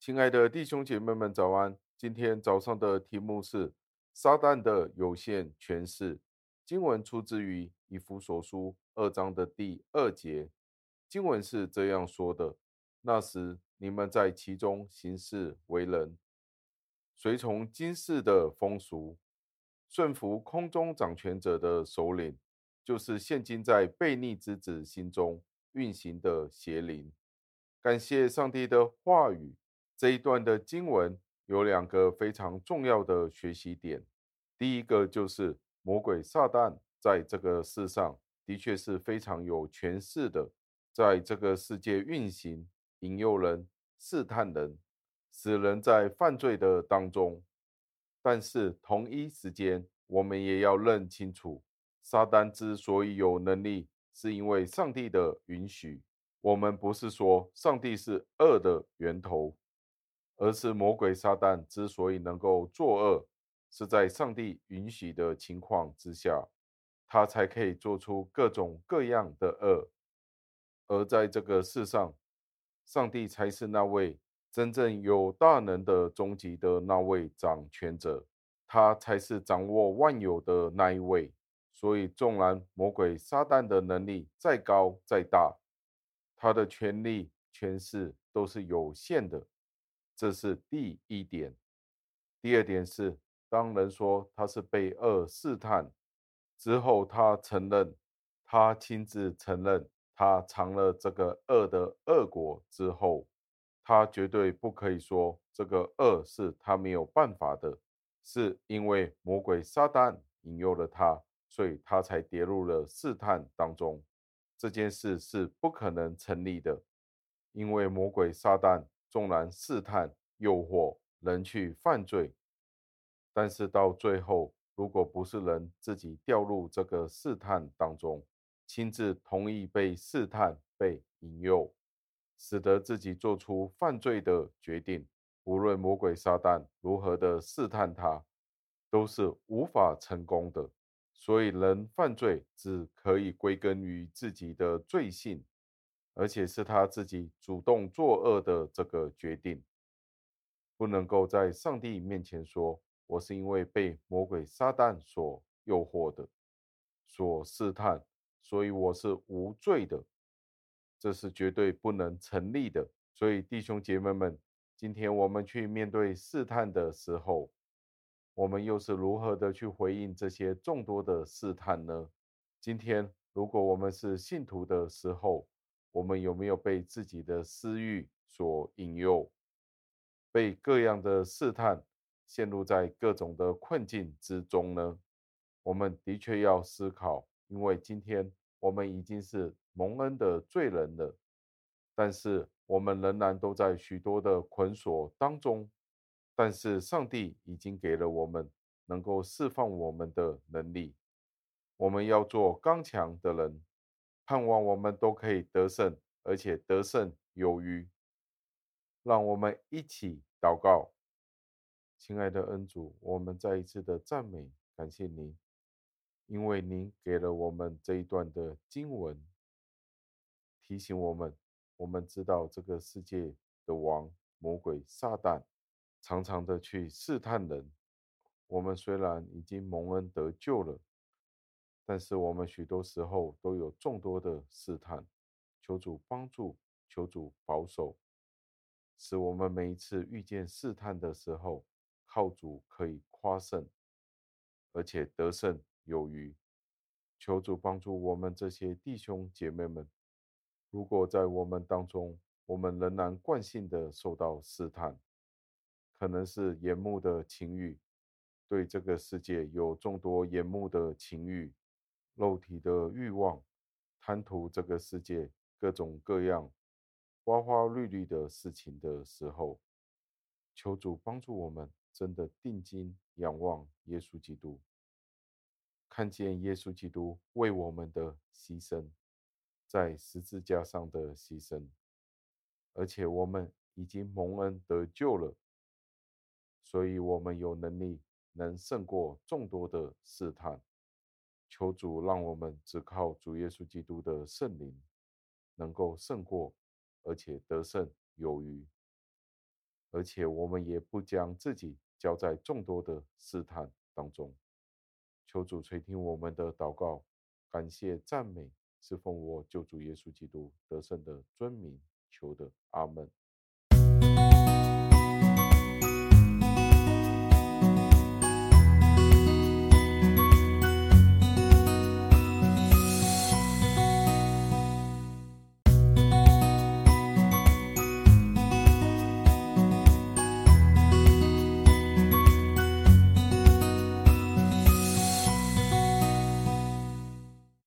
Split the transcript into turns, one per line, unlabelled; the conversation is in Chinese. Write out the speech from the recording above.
亲爱的弟兄姐妹们，早安！今天早上的题目是撒旦的有限权势。经文出自于以弗所书二章的第二节。经文是这样说的：“那时你们在其中行事为人，随从今世的风俗，顺服空中掌权者的首领，就是现今在悖逆之子心中运行的邪灵。”感谢上帝的话语。这一段的经文有两个非常重要的学习点。第一个就是魔鬼撒旦在这个世上的确是非常有权势的，在这个世界运行，引诱人、试探人，使人在犯罪的当中。但是同一时间，我们也要认清楚，撒旦之所以有能力，是因为上帝的允许。我们不是说上帝是恶的源头。而是魔鬼撒旦之所以能够作恶，是在上帝允许的情况之下，他才可以做出各种各样的恶。而在这个世上，上帝才是那位真正有大能的终极的那位掌权者，他才是掌握万有的那一位。所以，纵然魔鬼撒旦的能力再高再大，他的权力权势都是有限的。这是第一点。第二点是，当人说他是被恶试探之后，他承认，他亲自承认，他尝了这个恶的恶果之后，他绝对不可以说这个恶是他没有办法的，是因为魔鬼撒旦引诱了他，所以他才跌入了试探当中。这件事是不可能成立的，因为魔鬼撒旦。纵然试探、诱惑人去犯罪，但是到最后，如果不是人自己掉入这个试探当中，亲自同意被试探、被引诱，使得自己做出犯罪的决定，无论魔鬼撒旦如何的试探他，都是无法成功的。所以，人犯罪只可以归根于自己的罪性。而且是他自己主动作恶的这个决定，不能够在上帝面前说：“我是因为被魔鬼撒旦所诱惑的，所试探，所以我是无罪的。”这是绝对不能成立的。所以弟兄姐妹们，今天我们去面对试探的时候，我们又是如何的去回应这些众多的试探呢？今天如果我们是信徒的时候，我们有没有被自己的私欲所引诱，被各样的试探，陷入在各种的困境之中呢？我们的确要思考，因为今天我们已经是蒙恩的罪人了，但是我们仍然都在许多的捆锁当中，但是上帝已经给了我们能够释放我们的能力，我们要做刚强的人。盼望我们都可以得胜，而且得胜有余。让我们一起祷告，亲爱的恩主，我们再一次的赞美感谢您，因为您给了我们这一段的经文，提醒我们，我们知道这个世界的王魔鬼撒旦常常的去试探人。我们虽然已经蒙恩得救了。但是我们许多时候都有众多的试探，求主帮助，求主保守，使我们每一次遇见试探的时候，靠主可以夸胜，而且得胜有余。求主帮助我们这些弟兄姐妹们，如果在我们当中，我们仍然惯性的受到试探，可能是眼目的情欲，对这个世界有众多眼目的情欲。肉体的欲望，贪图这个世界各种各样花花绿绿的事情的时候，求主帮助我们，真的定睛仰望耶稣基督，看见耶稣基督为我们的牺牲，在十字架上的牺牲，而且我们已经蒙恩得救了，所以我们有能力能胜过众多的试探。求主让我们只靠主耶稣基督的圣灵，能够胜过，而且得胜有余。而且我们也不将自己交在众多的试探当中。求主垂听我们的祷告，感谢赞美，是奉我救主耶稣基督得胜的尊名求的，阿门。